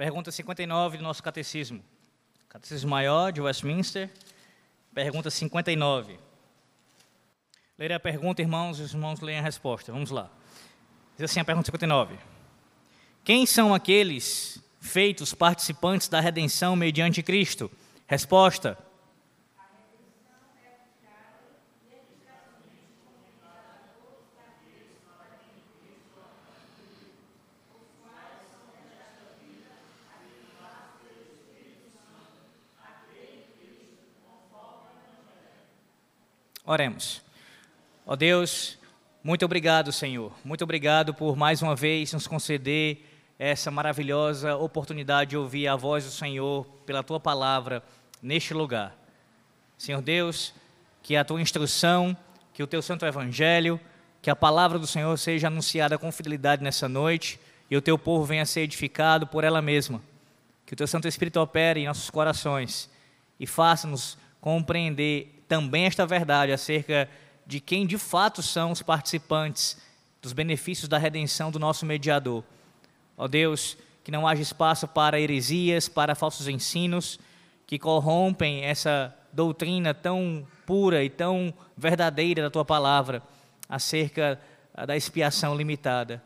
Pergunta 59 do nosso catecismo. Catecismo Maior de Westminster, pergunta 59. Lerei a pergunta, irmãos, e os irmãos leem a resposta. Vamos lá. Diz assim a pergunta 59. Quem são aqueles feitos participantes da redenção mediante Cristo? Resposta: Oremos. Ó Deus, muito obrigado, Senhor. Muito obrigado por mais uma vez nos conceder essa maravilhosa oportunidade de ouvir a voz do Senhor pela tua palavra neste lugar. Senhor Deus, que a tua instrução, que o teu santo evangelho, que a palavra do Senhor seja anunciada com fidelidade nessa noite e o teu povo venha a ser edificado por ela mesma. Que o teu Santo Espírito opere em nossos corações e faça-nos compreender também esta verdade acerca de quem de fato são os participantes dos benefícios da redenção do nosso mediador. Ó Deus, que não haja espaço para heresias, para falsos ensinos que corrompem essa doutrina tão pura e tão verdadeira da tua palavra acerca da expiação limitada.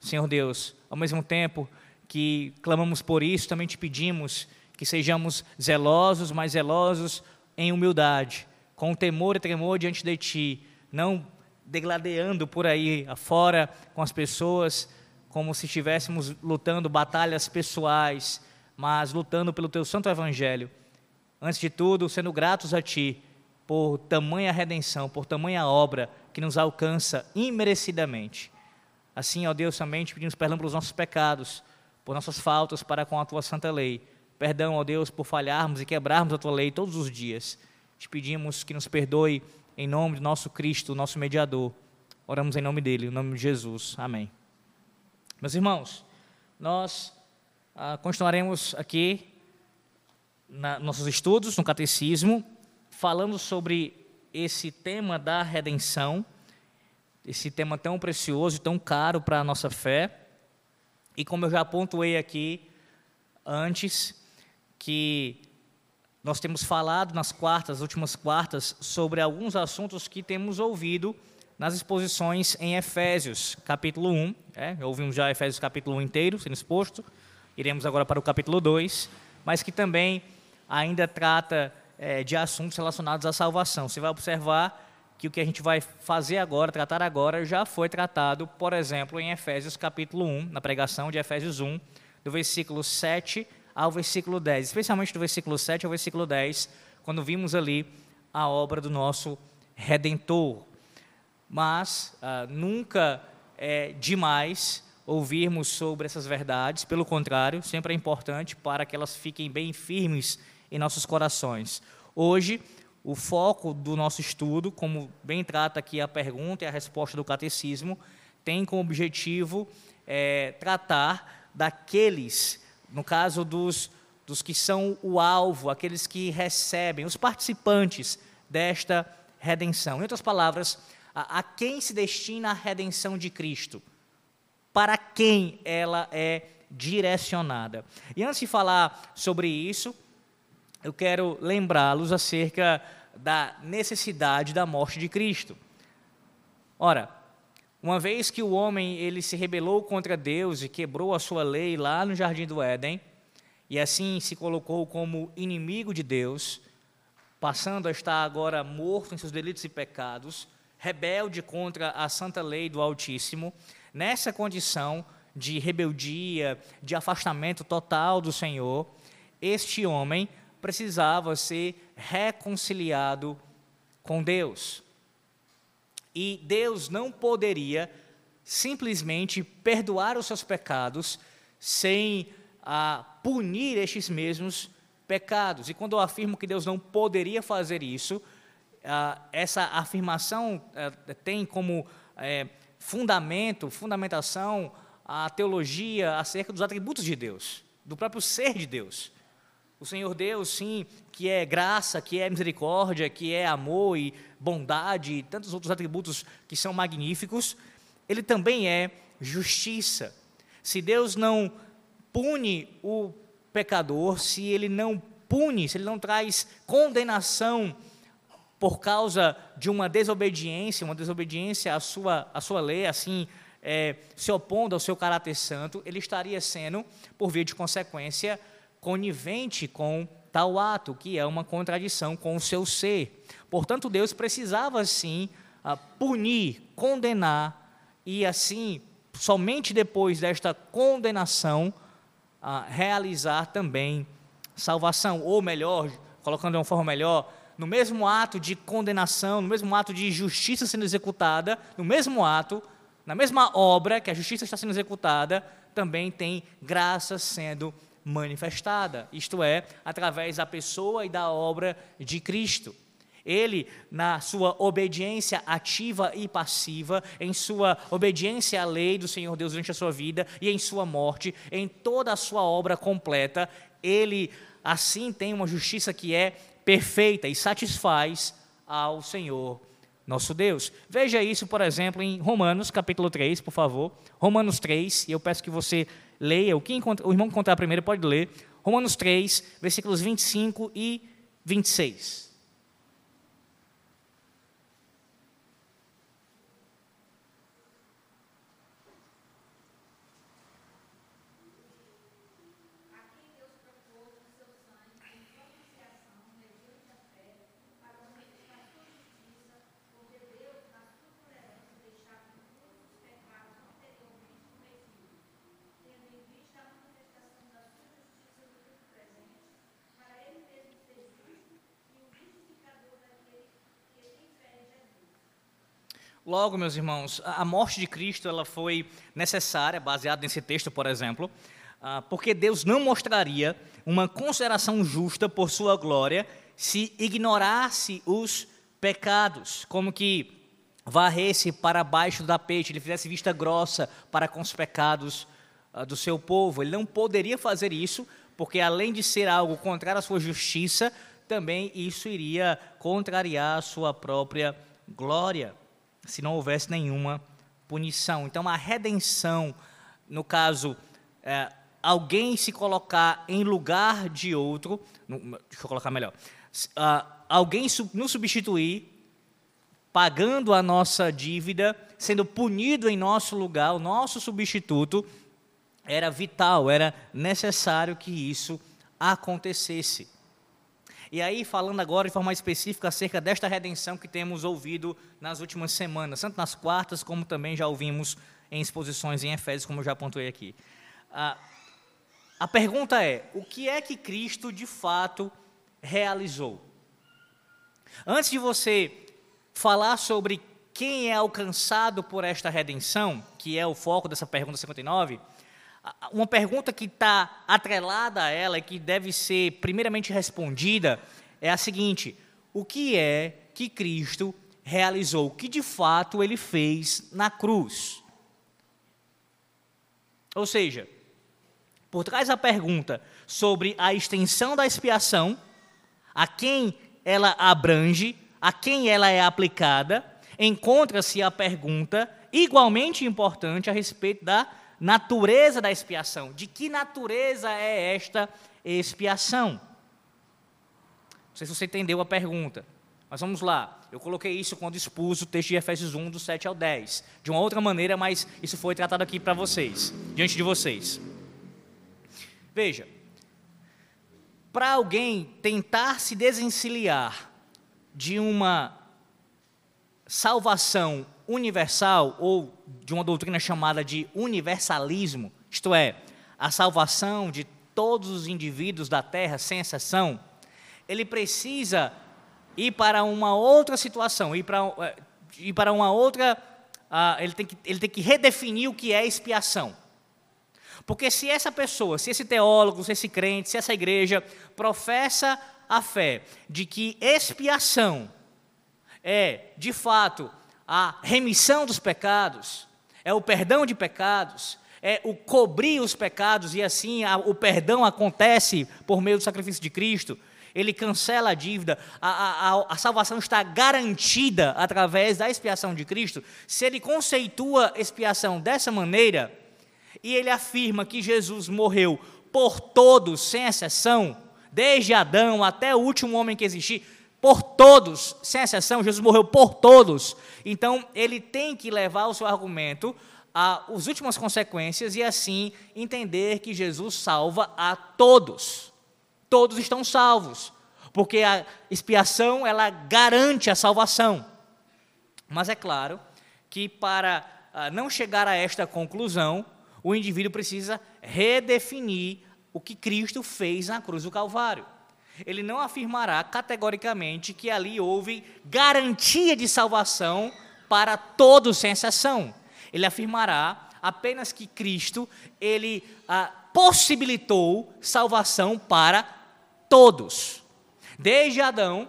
Senhor Deus, ao mesmo tempo que clamamos por isso, também te pedimos que sejamos zelosos, mas zelosos em humildade, com temor e tremor diante de ti, não degladeando por aí afora com as pessoas, como se estivéssemos lutando batalhas pessoais, mas lutando pelo teu santo evangelho. Antes de tudo, sendo gratos a ti por tamanha redenção, por tamanha obra que nos alcança imerecidamente. Assim, ó Deus, somente pedimos perdão pelos nossos pecados, por nossas faltas para com a tua santa lei. Perdão, ó Deus, por falharmos e quebrarmos a tua lei todos os dias. Te pedimos que nos perdoe em nome do nosso Cristo, nosso mediador. Oramos em nome dele, em nome de Jesus. Amém. Meus irmãos, nós ah, continuaremos aqui na, nossos estudos no catecismo, falando sobre esse tema da redenção, esse tema tão precioso e tão caro para a nossa fé. E como eu já pontuei aqui antes, que nós temos falado nas quartas, últimas quartas, sobre alguns assuntos que temos ouvido nas exposições em Efésios, capítulo 1. É, ouvimos já Efésios capítulo 1 inteiro sendo exposto. Iremos agora para o capítulo 2, mas que também ainda trata é, de assuntos relacionados à salvação. Você vai observar que o que a gente vai fazer agora, tratar agora, já foi tratado, por exemplo, em Efésios capítulo 1, na pregação de Efésios 1, do versículo 7 ao versículo 10, especialmente do versículo 7 ao versículo 10, quando vimos ali a obra do nosso Redentor. Mas ah, nunca é demais ouvirmos sobre essas verdades, pelo contrário, sempre é importante para que elas fiquem bem firmes em nossos corações. Hoje, o foco do nosso estudo, como bem trata aqui a pergunta e a resposta do catecismo, tem como objetivo é, tratar daqueles no caso dos, dos que são o alvo, aqueles que recebem, os participantes desta redenção. Em outras palavras, a, a quem se destina a redenção de Cristo? Para quem ela é direcionada? E antes de falar sobre isso, eu quero lembrá-los acerca da necessidade da morte de Cristo. Ora, uma vez que o homem ele se rebelou contra Deus e quebrou a sua lei lá no jardim do Éden, e assim se colocou como inimigo de Deus, passando a estar agora morto em seus delitos e pecados, rebelde contra a santa lei do Altíssimo, nessa condição de rebeldia, de afastamento total do Senhor, este homem precisava ser reconciliado com Deus. E Deus não poderia simplesmente perdoar os seus pecados sem ah, punir estes mesmos pecados. E quando eu afirmo que Deus não poderia fazer isso, ah, essa afirmação ah, tem como é, fundamento, fundamentação, a teologia acerca dos atributos de Deus, do próprio ser de Deus. O Senhor Deus, sim, que é graça, que é misericórdia, que é amor e bondade e tantos outros atributos que são magníficos, ele também é justiça. Se Deus não pune o pecador, se ele não pune, se ele não traz condenação por causa de uma desobediência, uma desobediência à sua, à sua lei, assim, é, se opondo ao seu caráter santo, ele estaria sendo, por via de consequência, conivente com tal ato, que é uma contradição com o seu ser. Portanto, Deus precisava, sim, punir, condenar, e assim, somente depois desta condenação, realizar também salvação. Ou melhor, colocando de uma forma melhor, no mesmo ato de condenação, no mesmo ato de justiça sendo executada, no mesmo ato, na mesma obra que a justiça está sendo executada, também tem graça sendo manifestada, isto é, através da pessoa e da obra de Cristo. Ele, na sua obediência ativa e passiva, em sua obediência à lei do Senhor Deus durante a sua vida e em sua morte, em toda a sua obra completa, ele assim tem uma justiça que é perfeita e satisfaz ao Senhor nosso Deus. Veja isso, por exemplo, em Romanos, capítulo 3, por favor. Romanos 3, e eu peço que você leia, o que o irmão encontrar primeiro pode ler. Romanos 3, versículos 25 e 26. Logo, meus irmãos, a morte de Cristo ela foi necessária, baseada nesse texto, por exemplo, ah, porque Deus não mostraria uma consideração justa por sua glória se ignorasse os pecados, como que varresse para baixo da peixe, ele fizesse vista grossa para com os pecados ah, do seu povo. Ele não poderia fazer isso, porque além de ser algo contrário à sua justiça, também isso iria contrariar a sua própria glória se não houvesse nenhuma punição. Então, a redenção, no caso, é, alguém se colocar em lugar de outro, deixa eu colocar melhor, uh, alguém nos substituir, pagando a nossa dívida, sendo punido em nosso lugar, o nosso substituto, era vital, era necessário que isso acontecesse. E aí, falando agora de forma específica acerca desta redenção que temos ouvido nas últimas semanas, tanto nas quartas como também já ouvimos em exposições em Efésios, como eu já apontei aqui. A, a pergunta é: o que é que Cristo de fato realizou? Antes de você falar sobre quem é alcançado por esta redenção, que é o foco dessa pergunta 59, uma pergunta que está atrelada a ela e que deve ser primeiramente respondida é a seguinte: o que é que Cristo realizou? O que de fato ele fez na cruz? Ou seja, por trás da pergunta sobre a extensão da expiação, a quem ela abrange, a quem ela é aplicada, encontra-se a pergunta igualmente importante a respeito da natureza da expiação. De que natureza é esta expiação? Não sei se você entendeu a pergunta, mas vamos lá. Eu coloquei isso quando expus o texto de Efésios 1, do 7 ao 10. De uma outra maneira, mas isso foi tratado aqui para vocês, diante de vocês. Veja, para alguém tentar se desencilhar de uma salvação universal ou de uma doutrina chamada de universalismo, isto é, a salvação de todos os indivíduos da terra, sem exceção, ele precisa ir para uma outra situação, ir para, eh, ir para uma outra. Uh, ele, tem que, ele tem que redefinir o que é expiação. Porque se essa pessoa, se esse teólogo, se esse crente, se essa igreja professa a fé de que expiação é, de fato, a remissão dos pecados, é o perdão de pecados, é o cobrir os pecados e assim a, o perdão acontece por meio do sacrifício de Cristo. Ele cancela a dívida, a, a, a salvação está garantida através da expiação de Cristo. Se ele conceitua expiação dessa maneira, e ele afirma que Jesus morreu por todos, sem exceção, desde Adão até o último homem que existir, por todos, sem exceção, Jesus morreu por todos. Então, ele tem que levar o seu argumento às últimas consequências e assim entender que Jesus salva a todos. Todos estão salvos, porque a expiação ela garante a salvação. Mas é claro que para ah, não chegar a esta conclusão, o indivíduo precisa redefinir o que Cristo fez na cruz do Calvário. Ele não afirmará categoricamente que ali houve garantia de salvação para todos sem exceção. Ele afirmará apenas que Cristo ele ah, possibilitou salvação para todos. Desde Adão,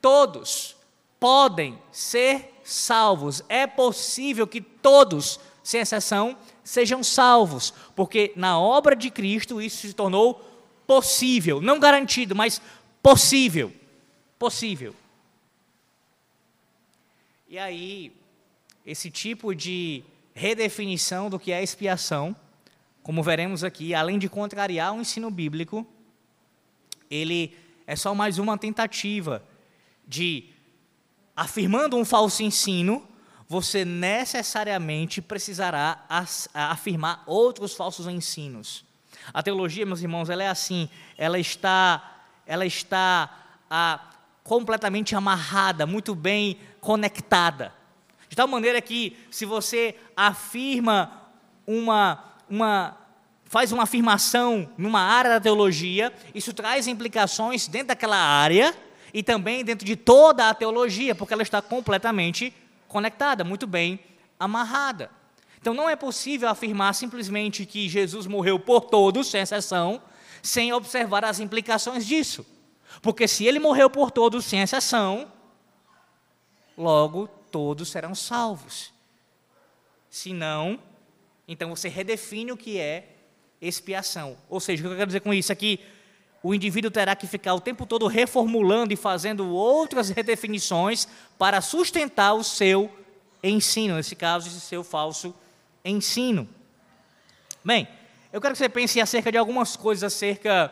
todos podem ser salvos. É possível que todos, sem exceção, sejam salvos, porque na obra de Cristo isso se tornou possível, não garantido, mas possível. Possível. E aí, esse tipo de redefinição do que é expiação, como veremos aqui, além de contrariar o ensino bíblico, ele é só mais uma tentativa de, afirmando um falso ensino, você necessariamente precisará afirmar outros falsos ensinos. A teologia, meus irmãos, ela é assim, ela está, ela está ah, completamente amarrada, muito bem conectada. De tal maneira que, se você afirma uma, uma faz uma afirmação numa área da teologia, isso traz implicações dentro daquela área e também dentro de toda a teologia, porque ela está completamente conectada, muito bem amarrada. Então não é possível afirmar simplesmente que Jesus morreu por todos, sem exceção, sem observar as implicações disso. Porque se ele morreu por todos, sem exceção, logo todos serão salvos. Se não, então você redefine o que é expiação. Ou seja, o que eu quero dizer com isso é que o indivíduo terá que ficar o tempo todo reformulando e fazendo outras redefinições para sustentar o seu ensino, nesse caso, esse seu falso ensino. Bem, eu quero que você pense acerca de algumas coisas acerca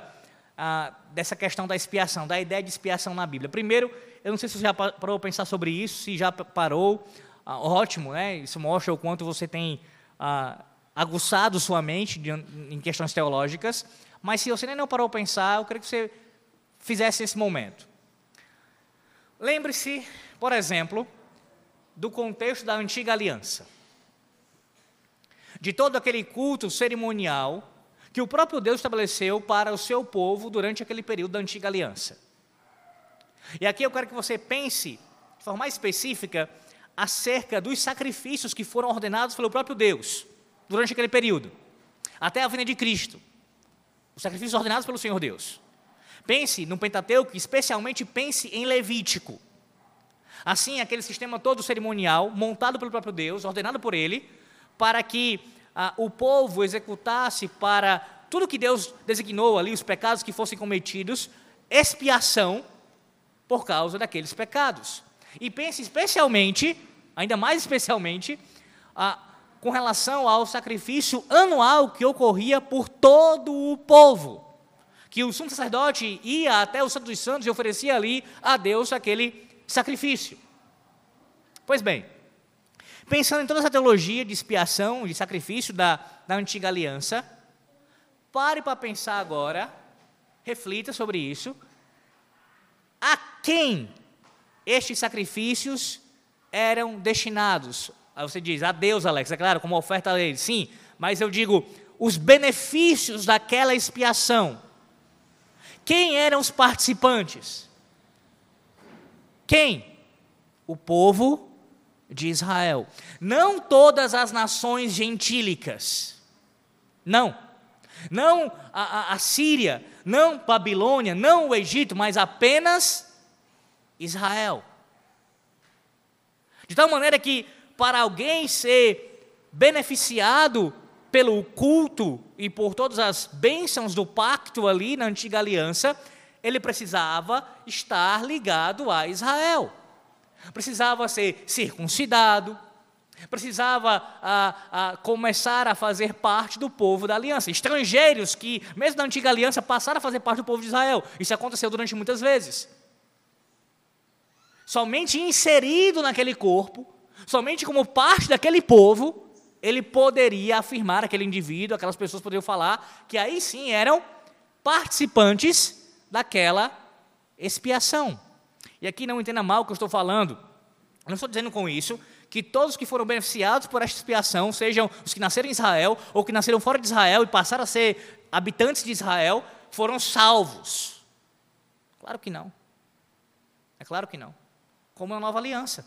ah, dessa questão da expiação, da ideia de expiação na Bíblia. Primeiro, eu não sei se você já parou a pensar sobre isso, se já parou, ah, ótimo, né? Isso mostra o quanto você tem ah, aguçado sua mente de, em questões teológicas. Mas se você nem não parou a pensar, eu queria que você fizesse esse momento. Lembre-se, por exemplo, do contexto da antiga aliança. De todo aquele culto cerimonial que o próprio Deus estabeleceu para o seu povo durante aquele período da antiga aliança. E aqui eu quero que você pense, de forma mais específica, acerca dos sacrifícios que foram ordenados pelo próprio Deus durante aquele período, até a vinda de Cristo os sacrifícios ordenados pelo Senhor Deus. Pense no Pentateuco, especialmente pense em Levítico. Assim, aquele sistema todo cerimonial, montado pelo próprio Deus, ordenado por Ele, para que ah, o povo executasse para tudo que Deus designou ali, os pecados que fossem cometidos, expiação por causa daqueles pecados. E pense especialmente, ainda mais especialmente, ah, com relação ao sacrifício anual que ocorria por todo o povo. Que o sumo sacerdote ia até o Santo dos Santos e oferecia ali a Deus aquele sacrifício. Pois bem, pensando em toda essa teologia de expiação, de sacrifício da, da antiga aliança, pare para pensar agora, reflita sobre isso. A quem estes sacrifícios eram destinados? Aí você diz, a Deus, Alex, é claro, como oferta a dele. Sim, mas eu digo, os benefícios daquela expiação. Quem eram os participantes? Quem? O povo de Israel. Não todas as nações gentílicas. Não. Não a, a, a Síria, não Babilônia, não o Egito, mas apenas Israel. De tal maneira que para alguém ser beneficiado pelo culto e por todas as bênçãos do pacto ali na antiga aliança, ele precisava estar ligado a Israel. Precisava ser circuncidado, precisava a, a, começar a fazer parte do povo da aliança. Estrangeiros que, mesmo na antiga aliança, passaram a fazer parte do povo de Israel. Isso aconteceu durante muitas vezes. Somente inserido naquele corpo, somente como parte daquele povo, ele poderia afirmar, aquele indivíduo, aquelas pessoas poderiam falar que aí sim eram participantes daquela expiação. E aqui não entenda mal o que eu estou falando. Eu não estou dizendo com isso que todos que foram beneficiados por esta expiação, sejam os que nasceram em Israel ou que nasceram fora de Israel e passaram a ser habitantes de Israel, foram salvos. Claro que não. É claro que não. Como uma nova aliança.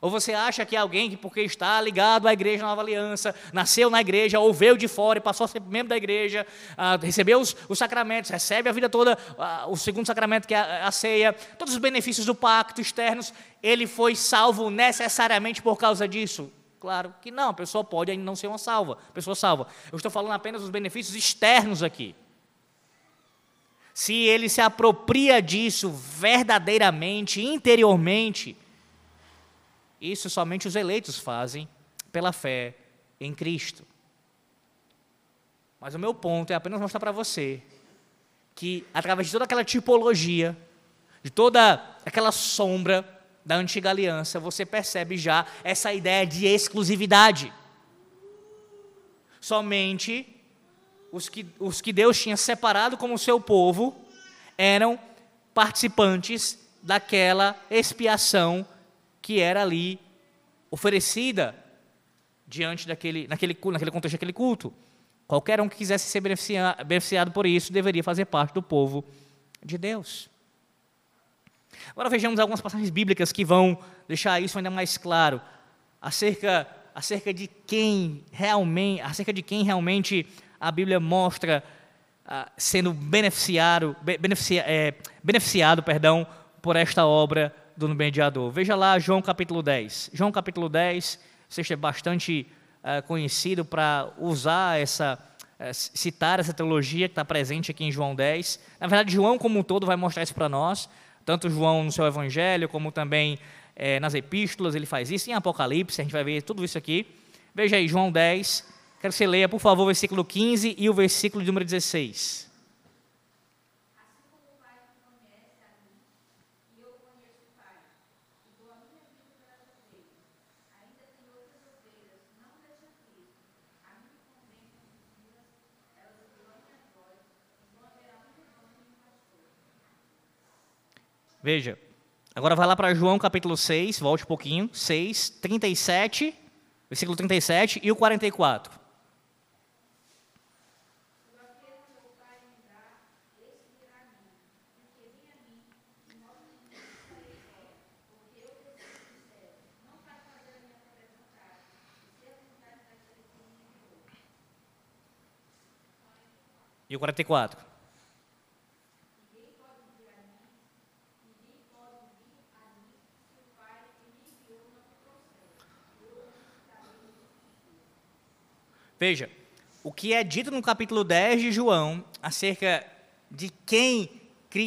Ou você acha que alguém que, porque está ligado à igreja Nova Aliança, nasceu na igreja, ou veio de fora e passou a ser membro da igreja, ah, recebeu os, os, sacramentos, recebe a vida toda, ah, o segundo sacramento que é a, a, ceia, todos os benefícios do pacto externos, ele foi salvo necessariamente por causa disso? Claro que não, a pessoa pode ainda não ser uma salva, pessoa salva. Eu estou falando apenas dos benefícios externos aqui. Se ele se apropria disso verdadeiramente, interiormente, isso somente os eleitos fazem pela fé em Cristo. Mas o meu ponto é apenas mostrar para você que, através de toda aquela tipologia, de toda aquela sombra da antiga aliança, você percebe já essa ideia de exclusividade. Somente os que, os que Deus tinha separado como seu povo eram participantes daquela expiação que era ali oferecida diante daquele, naquele, naquele contexto daquele culto. Qualquer um que quisesse ser beneficiado, por isso deveria fazer parte do povo de Deus. Agora vejamos algumas passagens bíblicas que vão deixar isso ainda mais claro acerca, acerca de quem realmente, acerca de quem realmente a Bíblia mostra ah, sendo beneficiado, beneficia, é, beneficiado, perdão, por esta obra do mediador. Veja lá João capítulo 10. João capítulo 10, você é bastante uh, conhecido para usar essa, uh, citar essa teologia que está presente aqui em João 10. Na verdade, João como um todo vai mostrar isso para nós, tanto João no seu evangelho, como também uh, nas epístolas, ele faz isso, em Apocalipse, a gente vai ver tudo isso aqui. Veja aí, João 10, quero que você leia, por favor, o versículo 15 e o versículo número 16. Veja, agora vai lá para João capítulo 6, volte um pouquinho, 6, 37, versículo 37 e o 44. E o 44. Veja, o que é dito no capítulo 10 de João acerca de quem,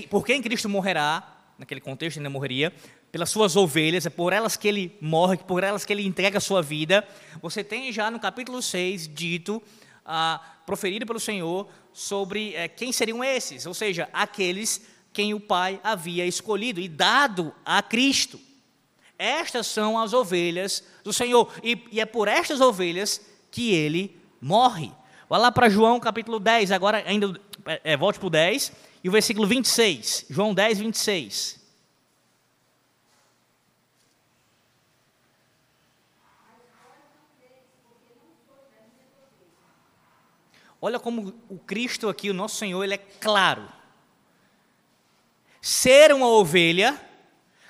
por quem Cristo morrerá, naquele contexto ainda morreria, pelas suas ovelhas, é por elas que ele morre, por elas que ele entrega a sua vida. Você tem já no capítulo 6 dito, ah, proferido pelo Senhor, sobre eh, quem seriam esses, ou seja, aqueles quem o Pai havia escolhido e dado a Cristo. Estas são as ovelhas do Senhor, e, e é por estas ovelhas que ele morre. Vai lá para João capítulo 10, agora ainda, é, volte para o 10, e o versículo 26. João 10, 26. Olha como o Cristo aqui, o nosso Senhor, ele é claro. Ser uma ovelha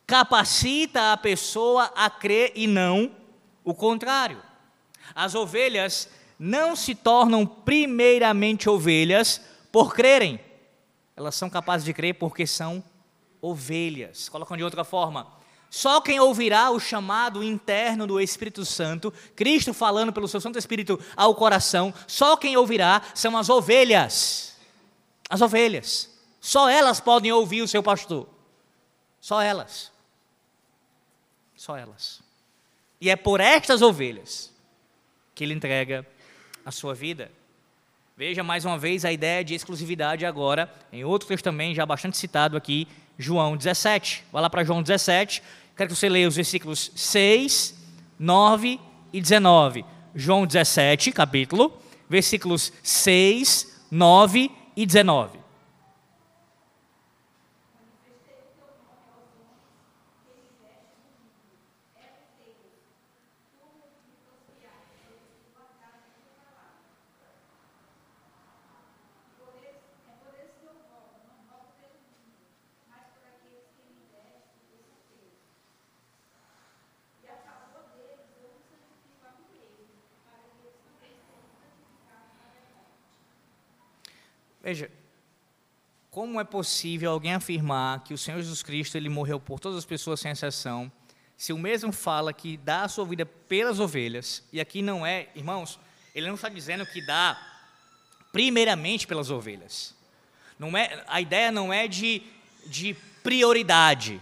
capacita a pessoa a crer e não o contrário. As ovelhas não se tornam primeiramente ovelhas por crerem. Elas são capazes de crer porque são ovelhas. Colocam de outra forma. Só quem ouvirá o chamado interno do Espírito Santo, Cristo falando pelo seu Santo Espírito ao coração, só quem ouvirá são as ovelhas. As ovelhas. Só elas podem ouvir o seu pastor. Só elas. Só elas. E é por estas ovelhas que ele entrega a sua vida. Veja mais uma vez a ideia de exclusividade agora, em outro texto também, já bastante citado aqui, João 17. Vai lá para João 17, quero que você leia os versículos 6, 9 e 19. João 17, capítulo, versículos 6, 9 e 19. Veja, como é possível alguém afirmar que o Senhor Jesus Cristo ele morreu por todas as pessoas sem exceção, se o mesmo fala que dá a sua vida pelas ovelhas, e aqui não é, irmãos, ele não está dizendo que dá primeiramente pelas ovelhas. Não é, a ideia não é de, de prioridade,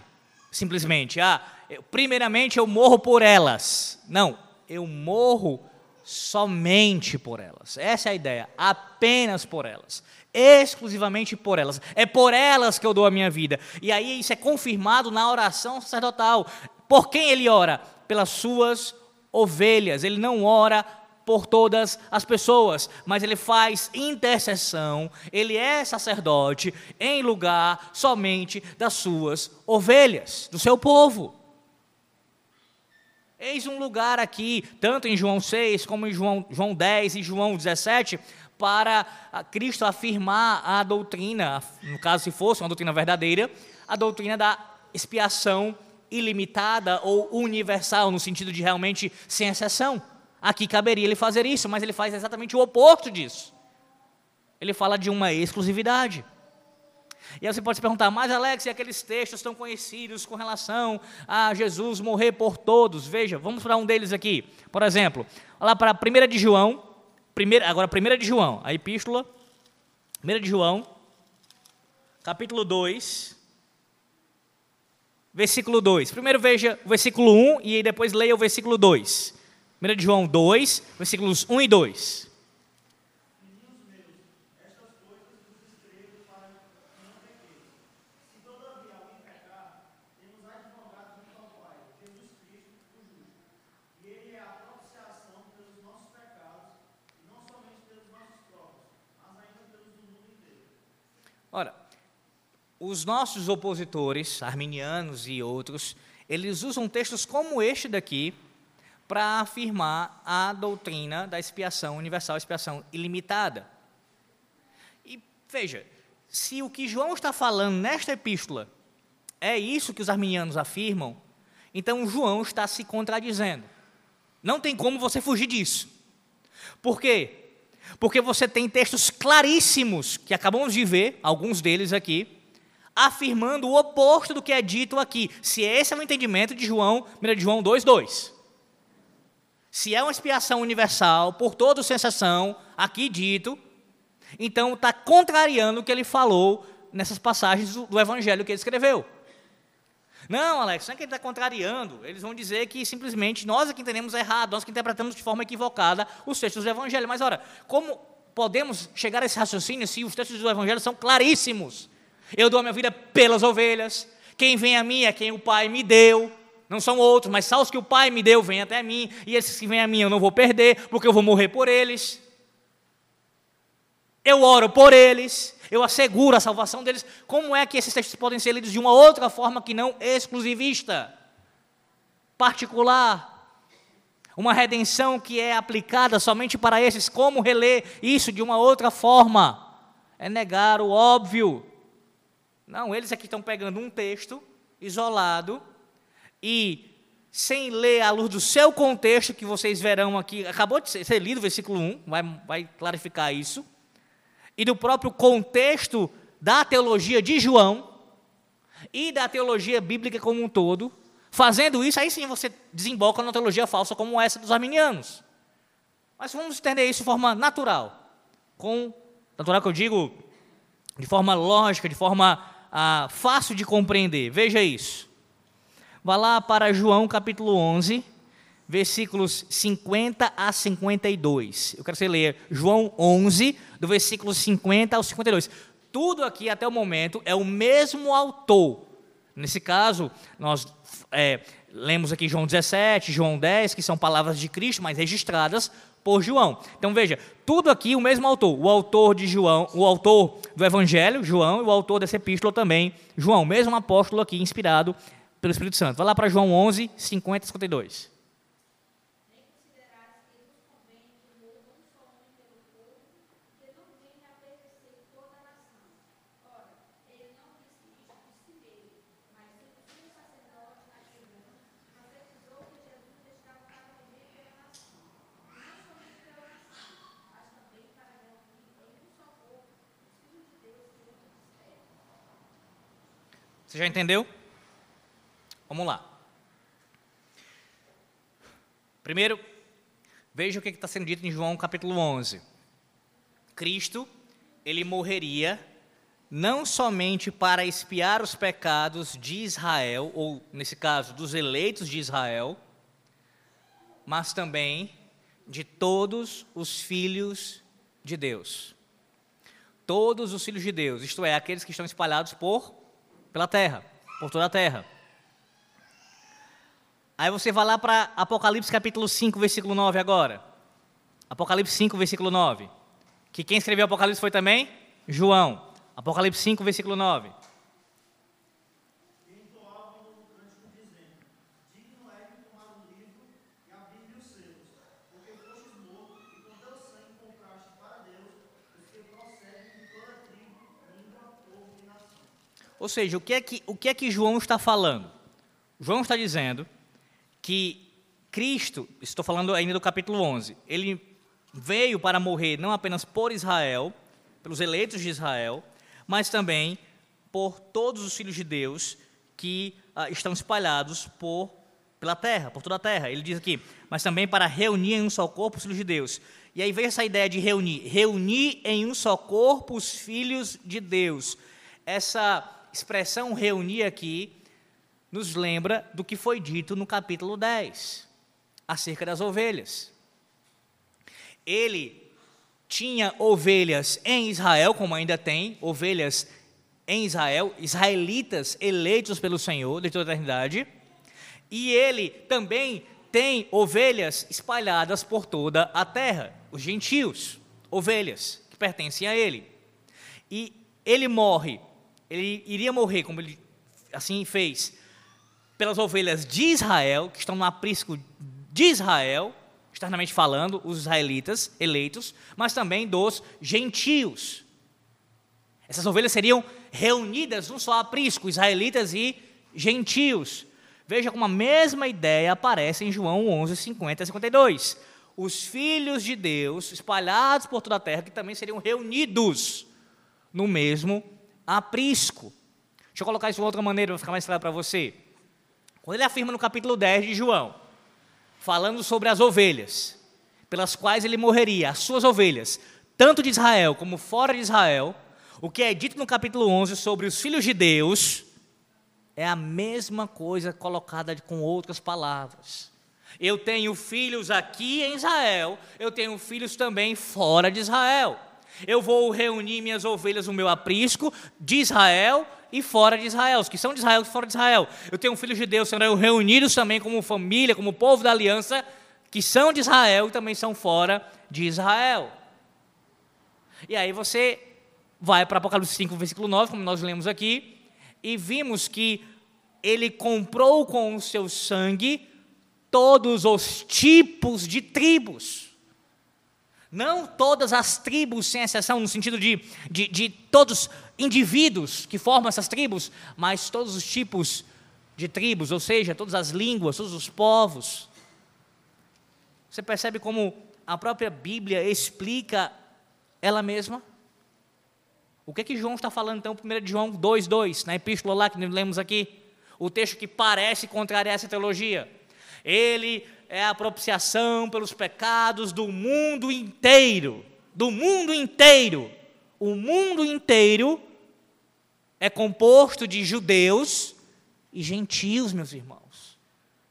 simplesmente, ah, eu, primeiramente eu morro por elas. Não, eu morro somente por elas. Essa é a ideia, apenas por elas exclusivamente por elas. É por elas que eu dou a minha vida. E aí isso é confirmado na oração sacerdotal. Por quem ele ora? Pelas suas ovelhas. Ele não ora por todas as pessoas, mas ele faz intercessão, ele é sacerdote em lugar somente das suas ovelhas, do seu povo. Eis um lugar aqui, tanto em João 6, como em João, João 10 e João 17, para Cristo afirmar a doutrina, no caso se fosse uma doutrina verdadeira, a doutrina da expiação ilimitada ou universal, no sentido de realmente sem exceção. Aqui caberia ele fazer isso, mas ele faz exatamente o oposto disso. Ele fala de uma exclusividade. E aí você pode se perguntar, mas Alex, e aqueles textos tão conhecidos com relação a Jesus morrer por todos? Veja, vamos para um deles aqui. Por exemplo, lá para a 1 de João, Primeira, agora, 1 de João, a epístola, 1 de João, capítulo 2, versículo 2. Primeiro veja o versículo 1 e depois leia o versículo 2. 1 de João 2, versículos 1 e 2. Ora, os nossos opositores, arminianos e outros, eles usam textos como este daqui para afirmar a doutrina da expiação universal, expiação ilimitada. E veja, se o que João está falando nesta epístola é isso que os arminianos afirmam, então João está se contradizendo. Não tem como você fugir disso. Por quê? Porque você tem textos claríssimos, que acabamos de ver, alguns deles aqui, afirmando o oposto do que é dito aqui. Se esse é o entendimento de João, 1 de João 2,2. Se é uma expiação universal, por toda sensação, aqui dito, então está contrariando o que ele falou nessas passagens do, do evangelho que ele escreveu. Não, Alex, não é que ele está contrariando. Eles vão dizer que simplesmente nós é que entendemos errado, nós que interpretamos de forma equivocada os textos do Evangelho. Mas, ora, como podemos chegar a esse raciocínio se os textos do Evangelho são claríssimos? Eu dou a minha vida pelas ovelhas. Quem vem a mim é quem o Pai me deu. Não são outros, mas só os que o Pai me deu vêm até mim. E esses que vêm a mim eu não vou perder, porque eu vou morrer por eles. Eu oro por eles eu asseguro a salvação deles. Como é que esses textos podem ser lidos de uma outra forma que não exclusivista, particular? Uma redenção que é aplicada somente para esses. Como reler isso de uma outra forma? É negar o óbvio. Não, eles aqui estão pegando um texto isolado e sem ler à luz do seu contexto, que vocês verão aqui, acabou de ser, ser lido o versículo 1, vai, vai clarificar isso e do próprio contexto da teologia de João e da teologia bíblica como um todo, fazendo isso, aí sim você desemboca numa teologia falsa como essa dos arminianos. Mas vamos entender isso de forma natural, com natural que eu digo de forma lógica, de forma ah, fácil de compreender. Veja isso. Vá lá para João capítulo 11, versículos 50 a 52. Eu quero que você leia João 11, do versículo 50 ao 52. Tudo aqui, até o momento, é o mesmo autor. Nesse caso, nós é, lemos aqui João 17, João 10, que são palavras de Cristo, mas registradas por João. Então veja, tudo aqui o mesmo autor, o autor de João, o autor do Evangelho, João, e o autor dessa epístola também, João, mesmo apóstolo aqui, inspirado pelo Espírito Santo. Vai lá para João 11, 50 e 52. Você já entendeu? Vamos lá. Primeiro, veja o que está sendo dito em João capítulo 11. Cristo, ele morreria não somente para expiar os pecados de Israel, ou nesse caso, dos eleitos de Israel, mas também de todos os filhos de Deus. Todos os filhos de Deus, isto é, aqueles que estão espalhados por pela terra, por toda a terra. Aí você vai lá para Apocalipse capítulo 5, versículo 9 agora. Apocalipse 5, versículo 9. Que quem escreveu Apocalipse foi também? João. Apocalipse 5, versículo 9. Ou seja, o que é que, o que, é que João está falando? João está dizendo que Cristo, estou falando ainda do capítulo 11, ele veio para morrer não apenas por Israel, pelos eleitos de Israel, mas também por todos os filhos de Deus que ah, estão espalhados por pela terra, por toda a terra. Ele diz aqui, mas também para reunir em um só corpo os filhos de Deus. E aí vem essa ideia de reunir, reunir em um só corpo os filhos de Deus. Essa expressão reunir aqui nos lembra do que foi dito no capítulo 10, acerca das ovelhas. Ele tinha ovelhas em Israel, como ainda tem, ovelhas em Israel, israelitas eleitos pelo Senhor de toda a eternidade, e ele também tem ovelhas espalhadas por toda a terra, os gentios, ovelhas que pertencem a ele. E ele morre ele iria morrer, como ele assim fez, pelas ovelhas de Israel, que estão no aprisco de Israel, externamente falando, os israelitas eleitos, mas também dos gentios. Essas ovelhas seriam reunidas num só aprisco, israelitas e gentios. Veja como a mesma ideia aparece em João 11, 50 e 52. Os filhos de Deus espalhados por toda a terra, que também seriam reunidos no mesmo aprisco. Deixa eu colocar isso de outra maneira para ficar mais claro para você. Quando ele afirma no capítulo 10 de João, falando sobre as ovelhas, pelas quais ele morreria, as suas ovelhas, tanto de Israel como fora de Israel, o que é dito no capítulo 11 sobre os filhos de Deus, é a mesma coisa colocada com outras palavras. Eu tenho filhos aqui em Israel, eu tenho filhos também fora de Israel. Eu vou reunir minhas ovelhas no meu aprisco de Israel e fora de Israel, os que são de Israel e fora de Israel. Eu tenho filhos de Deus serão reunidos também como família, como povo da aliança, que são de Israel e também são fora de Israel. E aí você vai para Apocalipse 5, versículo 9, como nós lemos aqui, e vimos que ele comprou com o seu sangue todos os tipos de tribos. Não todas as tribos, sem exceção, no sentido de, de, de todos indivíduos que formam essas tribos, mas todos os tipos de tribos, ou seja, todas as línguas, todos os povos. Você percebe como a própria Bíblia explica ela mesma? O que é que João está falando então, 1 João 2,2, na epístola lá que lemos aqui? O texto que parece contrariar essa teologia. Ele é a propiciação pelos pecados do mundo inteiro. Do mundo inteiro. O mundo inteiro é composto de judeus e gentios, meus irmãos.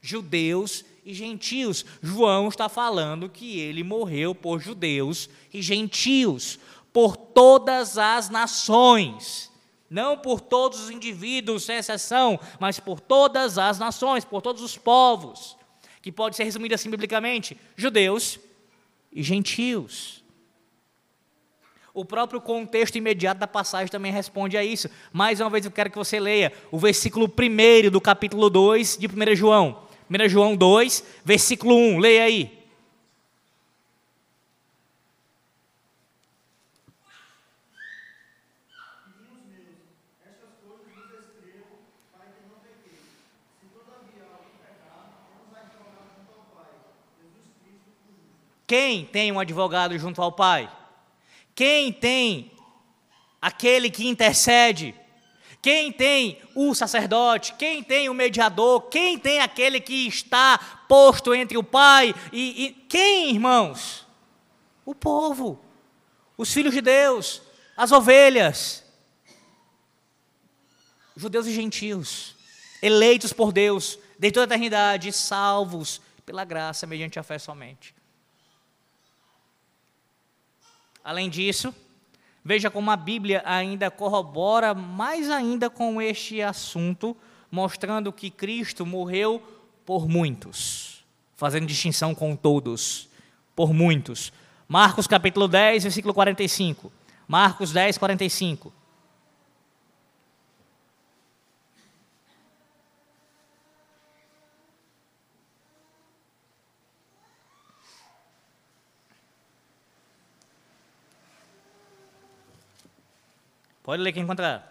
judeus e gentios. João está falando que ele morreu por judeus e gentios, por todas as nações. Não por todos os indivíduos, sem exceção, mas por todas as nações, por todos os povos. Que pode ser resumido assim biblicamente: judeus e gentios. O próprio contexto imediato da passagem também responde a isso. Mais uma vez eu quero que você leia o versículo 1 do capítulo 2 de 1 João. 1 João 2, versículo 1, leia aí. Quem tem um advogado junto ao Pai? Quem tem aquele que intercede? Quem tem o sacerdote? Quem tem o mediador? Quem tem aquele que está posto entre o Pai e, e quem, irmãos? O povo, os filhos de Deus, as ovelhas, judeus e gentios, eleitos por Deus, de toda a eternidade, salvos pela graça mediante a fé somente. Além disso, veja como a Bíblia ainda corrobora mais ainda com este assunto, mostrando que Cristo morreu por muitos, fazendo distinção com todos, por muitos. Marcos capítulo 10, versículo 45. Marcos 10, 45. Pode ler quem encontrar.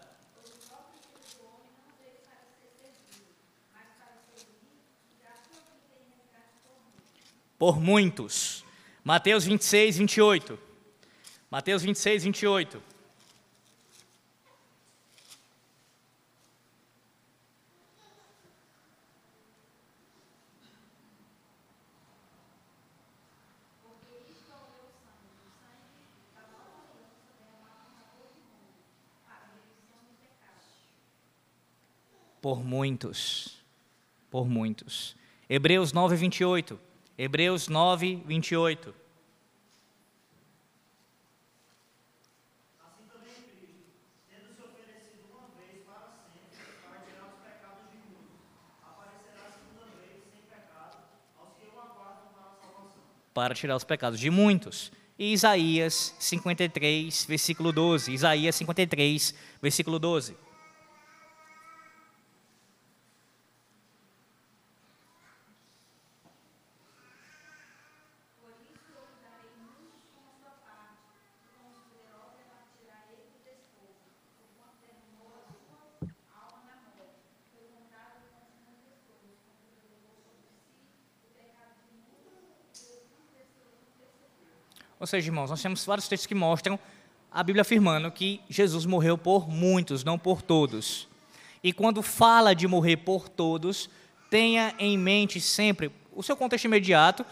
Por muitos. Mateus 26, 28. Mateus 26, 28. Por muitos. Por muitos. Hebreus 9, 28. Hebreus 9, 28. Assim também Cristo, tendo se oferecido uma vez para sempre, para tirar os pecados de muitos, aparecerá a segunda vez sem pecado aos que o aguardam para a salvação. Para tirar os pecados de muitos. E Isaías 53, versículo 12. Isaías 53, versículo 12. Seja, irmãos, nós temos vários textos que mostram a Bíblia afirmando que Jesus morreu por muitos, não por todos. E quando fala de morrer por todos, tenha em mente sempre o seu contexto imediato.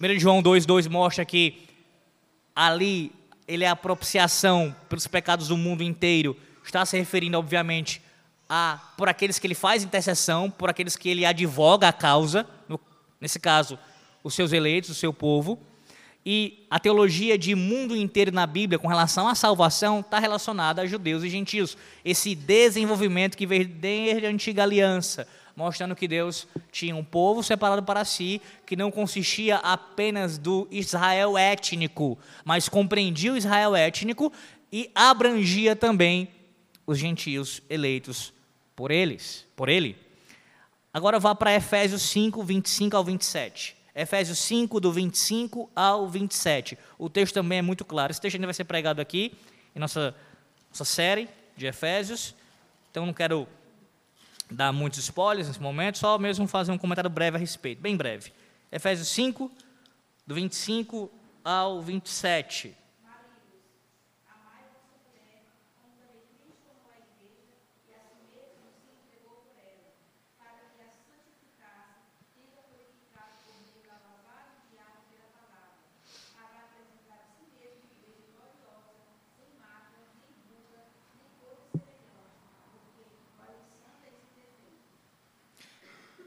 1 João 2,2 mostra que ali ele é a propiciação pelos pecados do mundo inteiro. Está se referindo, obviamente, a por aqueles que ele faz intercessão, por aqueles que ele advoga a causa, no, nesse caso, os seus eleitos, o seu povo. E a teologia de mundo inteiro na Bíblia com relação à salvação está relacionada a judeus e gentios. Esse desenvolvimento que veio desde a antiga aliança, mostrando que Deus tinha um povo separado para si, que não consistia apenas do Israel étnico, mas compreendia o Israel étnico e abrangia também os gentios eleitos por eles, por ele. Agora vá para Efésios 5, 25 ao 27. Efésios 5, do 25 ao 27. O texto também é muito claro. Esse texto ainda vai ser pregado aqui, em nossa, nossa série de Efésios. Então, não quero dar muitos spoilers nesse momento, só mesmo fazer um comentário breve a respeito, bem breve. Efésios 5, do 25 ao 27.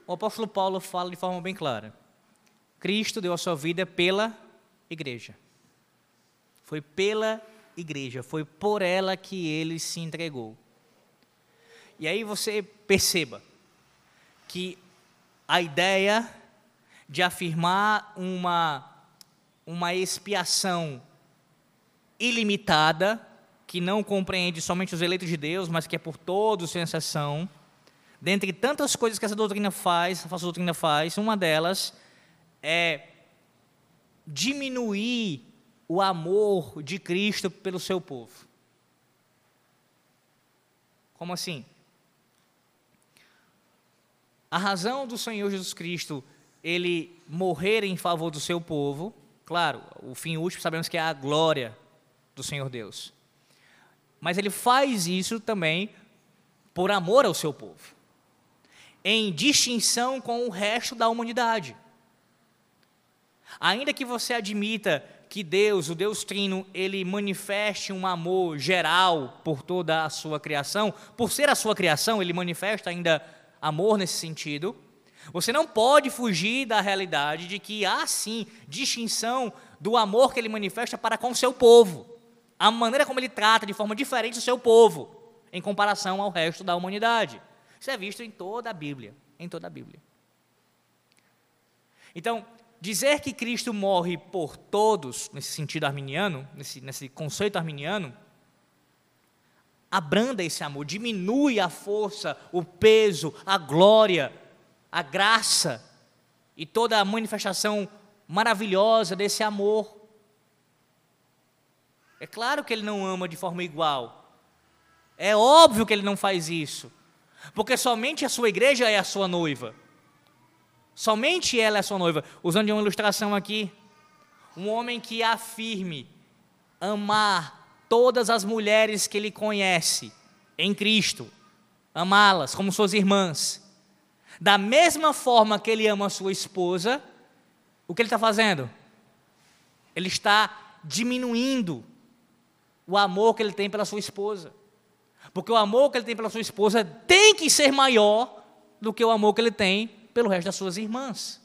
O apóstolo Paulo fala de forma bem clara. Cristo deu a sua vida pela igreja. Foi pela igreja, foi por ela que ele se entregou. E aí você perceba que a ideia de afirmar uma, uma expiação ilimitada, que não compreende somente os eleitos de Deus, mas que é por todos sem exceção, dentre tantas coisas que essa doutrina faz, essa falsa doutrina faz, uma delas é diminuir o amor de Cristo pelo seu povo. Como assim? A razão do Senhor Jesus Cristo ele morrer em favor do seu povo, claro, o fim último sabemos que é a glória do Senhor Deus. Mas ele faz isso também por amor ao seu povo, em distinção com o resto da humanidade. Ainda que você admita que Deus, o Deus Trino, ele manifeste um amor geral por toda a sua criação, por ser a sua criação, ele manifesta ainda amor nesse sentido. Você não pode fugir da realidade de que há sim distinção do amor que ele manifesta para com o seu povo. A maneira como ele trata de forma diferente o seu povo em comparação ao resto da humanidade. Isso é visto em toda a Bíblia, em toda a Bíblia. Então, dizer que Cristo morre por todos, nesse sentido arminiano, nesse, nesse conceito arminiano, abranda esse amor, diminui a força, o peso, a glória a graça e toda a manifestação maravilhosa desse amor. É claro que ele não ama de forma igual. É óbvio que ele não faz isso. Porque somente a sua igreja é a sua noiva. Somente ela é a sua noiva. Usando de uma ilustração aqui, um homem que afirme amar todas as mulheres que ele conhece em Cristo, amá-las como suas irmãs, da mesma forma que ele ama a sua esposa, o que ele está fazendo? Ele está diminuindo o amor que ele tem pela sua esposa. Porque o amor que ele tem pela sua esposa tem que ser maior do que o amor que ele tem pelo resto das suas irmãs.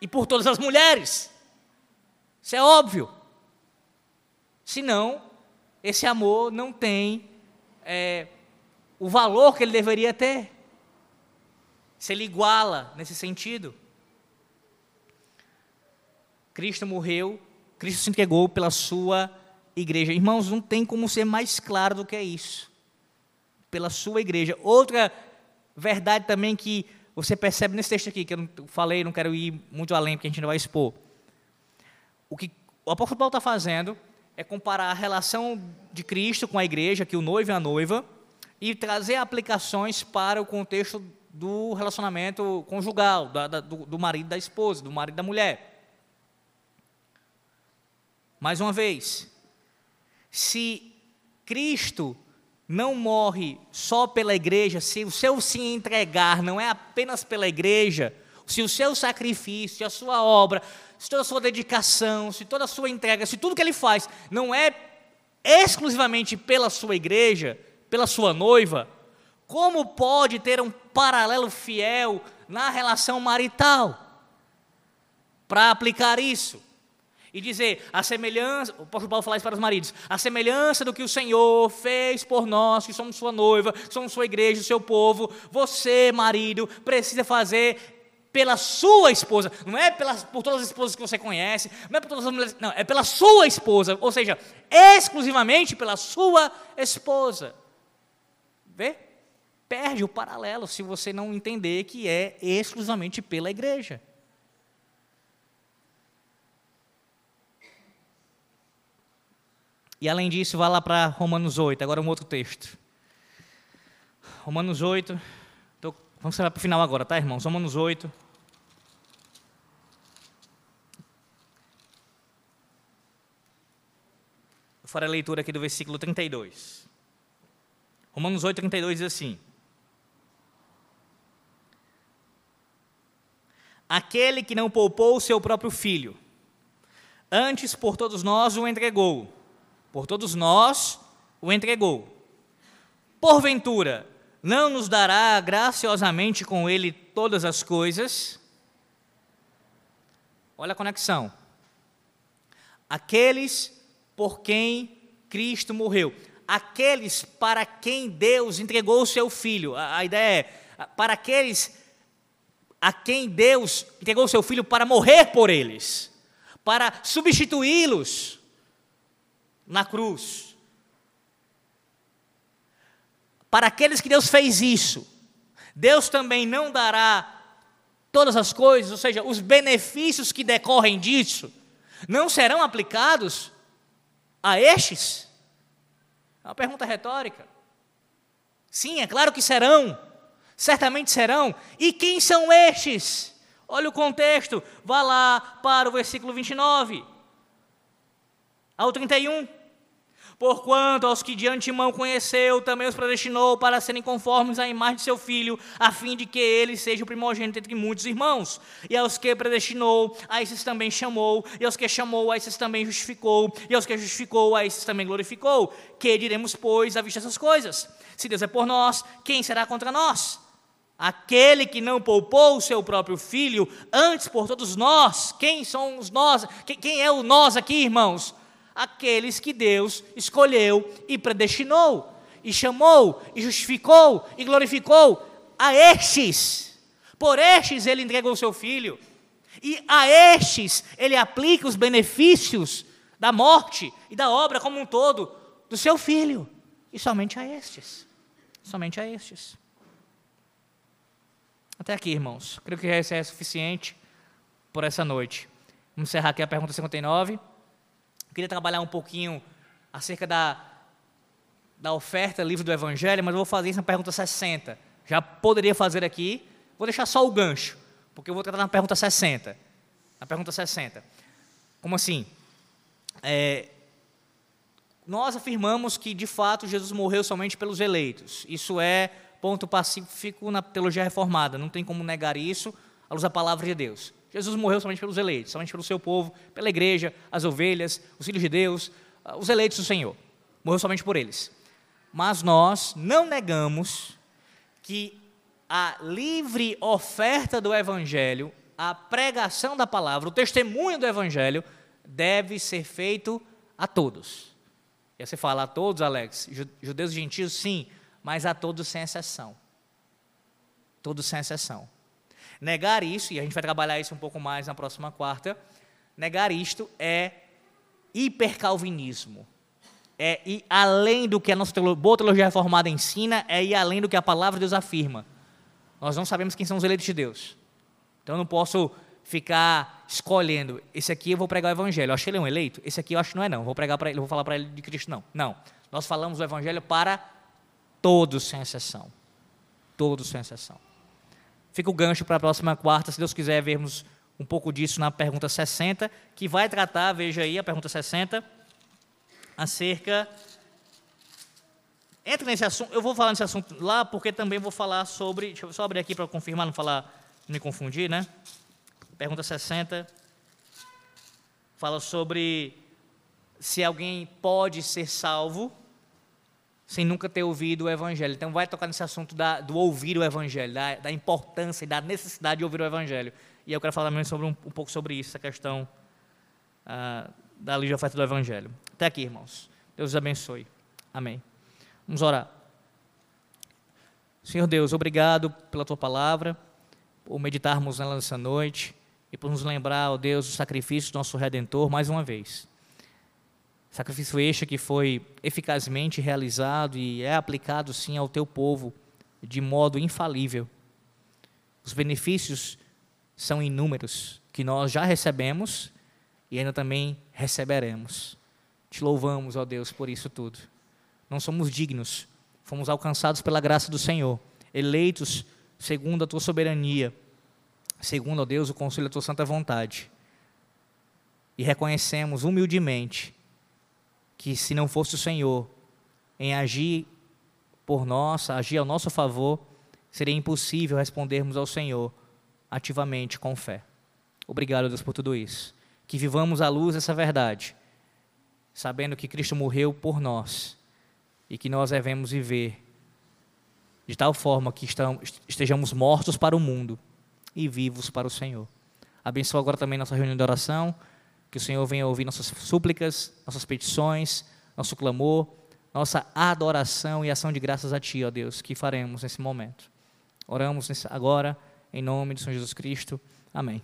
E por todas as mulheres. Isso é óbvio. Senão, esse amor não tem é, o valor que ele deveria ter se ele iguala nesse sentido. Cristo morreu, Cristo se entregou pela sua igreja. Irmãos, não tem como ser mais claro do que isso. Pela sua igreja. Outra verdade também que você percebe nesse texto aqui, que eu não falei, não quero ir muito além, porque a gente não vai expor. O que o apóstolo Paulo está fazendo é comparar a relação de Cristo com a igreja, que o noivo e a noiva, e trazer aplicações para o contexto do relacionamento conjugal, da, da, do, do marido da esposa, do marido da mulher. Mais uma vez, se Cristo não morre só pela igreja, se o seu se entregar não é apenas pela igreja, se o seu sacrifício, a sua obra, se toda a sua dedicação, se toda a sua entrega, se tudo que ele faz não é exclusivamente pela sua igreja, pela sua noiva, como pode ter um paralelo fiel na relação marital? Para aplicar isso. E dizer, a semelhança, o apóstolo Paulo fala isso para os maridos, a semelhança do que o Senhor fez por nós, que somos sua noiva, que somos sua igreja, seu povo, você, marido, precisa fazer pela sua esposa, não é pela, por todas as esposas que você conhece, não é por todas as mulheres, não, é pela sua esposa, ou seja, exclusivamente pela sua esposa. Vê? perde o paralelo se você não entender que é exclusivamente pela igreja. E além disso, vá lá para Romanos 8, agora um outro texto. Romanos 8, tô, vamos para o final agora, tá, irmãos? Romanos 8. Eu farei a leitura aqui do versículo 32. Romanos 8, 32 diz assim: aquele que não poupou o seu próprio filho, antes por todos nós o entregou. Por todos nós o entregou. Porventura, não nos dará graciosamente com ele todas as coisas. Olha a conexão. Aqueles por quem Cristo morreu. Aqueles para quem Deus entregou o seu filho. A, a ideia é para aqueles a quem Deus entregou o seu filho para morrer por eles, para substituí-los na cruz. Para aqueles que Deus fez isso, Deus também não dará todas as coisas, ou seja, os benefícios que decorrem disso, não serão aplicados a estes? É uma pergunta retórica. Sim, é claro que serão, certamente serão. E quem são estes? Olha o contexto, vá lá para o versículo 29 ao 31. Porquanto aos que de antemão conheceu, também os predestinou para serem conformes à imagem de seu filho, a fim de que ele seja o primogênito entre muitos irmãos. E aos que predestinou, a esses também chamou, e aos que chamou, a esses também justificou, e aos que justificou, a esses também glorificou. Que diremos, pois, à vista dessas coisas? Se Deus é por nós, quem será contra nós? Aquele que não poupou o seu próprio filho, antes por todos nós, quem somos nós? Quem é o nós aqui, irmãos? Aqueles que Deus escolheu e predestinou, e chamou, e justificou, e glorificou a estes. Por estes ele entregou o seu filho, e a estes ele aplica os benefícios da morte e da obra como um todo do seu filho, e somente a estes. Somente a estes. Até aqui, irmãos. Creio que esse é suficiente por essa noite. Vamos encerrar aqui a pergunta 59 queria trabalhar um pouquinho acerca da, da oferta livre do Evangelho, mas eu vou fazer isso na pergunta 60. Já poderia fazer aqui, vou deixar só o gancho, porque eu vou tratar na pergunta 60. Na pergunta 60. Como assim? É, nós afirmamos que, de fato, Jesus morreu somente pelos eleitos. Isso é ponto pacífico na teologia reformada, não tem como negar isso à luz da palavra de Deus. Jesus morreu somente pelos eleitos, somente pelo seu povo, pela igreja, as ovelhas, os filhos de Deus, ah, os eleitos do Senhor. Morreu somente por eles. Mas nós não negamos que a livre oferta do Evangelho, a pregação da palavra, o testemunho do Evangelho, deve ser feito a todos. E aí você fala a todos, Alex, judeus e gentios, sim, mas a todos sem exceção. Todos sem exceção. Negar isso, e a gente vai trabalhar isso um pouco mais na próxima quarta, negar isto é hipercalvinismo. É ir além do que a nossa boa teologia reformada ensina, é ir além do que a palavra de Deus afirma. Nós não sabemos quem são os eleitos de Deus. Então eu não posso ficar escolhendo, esse aqui eu vou pregar o evangelho. Eu achei ele um eleito, esse aqui eu acho que não é não. Vou pregar para ele, vou falar para ele de Cristo não. Não. Nós falamos o evangelho para todos sem exceção. Todos sem exceção. Fica o gancho para a próxima quarta, se Deus quiser vermos um pouco disso na pergunta 60, que vai tratar, veja aí, a pergunta 60, acerca. Entra nesse assunto, eu vou falar nesse assunto lá, porque também vou falar sobre. Deixa eu só abrir aqui para confirmar, não falar, não me confundir, né? Pergunta 60 fala sobre se alguém pode ser salvo sem nunca ter ouvido o Evangelho. Então, vai tocar nesse assunto da, do ouvir o Evangelho, da, da, importância e da necessidade de ouvir o Evangelho. E eu quero falar também sobre um, um pouco sobre isso, essa questão ah, da livre oferta do Evangelho. Até aqui, irmãos. Deus os abençoe. Amém. Vamos orar. Senhor Deus, obrigado pela tua palavra, por meditarmos nela nessa noite e por nos lembrar, ó Deus, do sacrifício do nosso Redentor mais uma vez. Sacrifício este que foi eficazmente realizado e é aplicado sim ao teu povo de modo infalível. Os benefícios são inúmeros que nós já recebemos e ainda também receberemos. Te louvamos, ó Deus, por isso tudo. Não somos dignos, fomos alcançados pela graça do Senhor, eleitos segundo a tua soberania, segundo, ó Deus, o conselho da tua santa vontade. E reconhecemos humildemente que se não fosse o Senhor em agir por nós, agir ao nosso favor, seria impossível respondermos ao Senhor ativamente com fé. Obrigado, Deus, por tudo isso. Que vivamos à luz dessa verdade, sabendo que Cristo morreu por nós e que nós devemos viver de tal forma que estejamos mortos para o mundo e vivos para o Senhor. Abençoa agora também nossa reunião de oração, que o Senhor venha ouvir nossas súplicas, nossas petições, nosso clamor, nossa adoração e ação de graças a Ti, ó Deus, que faremos nesse momento. Oramos agora, em nome do Senhor Jesus Cristo. Amém.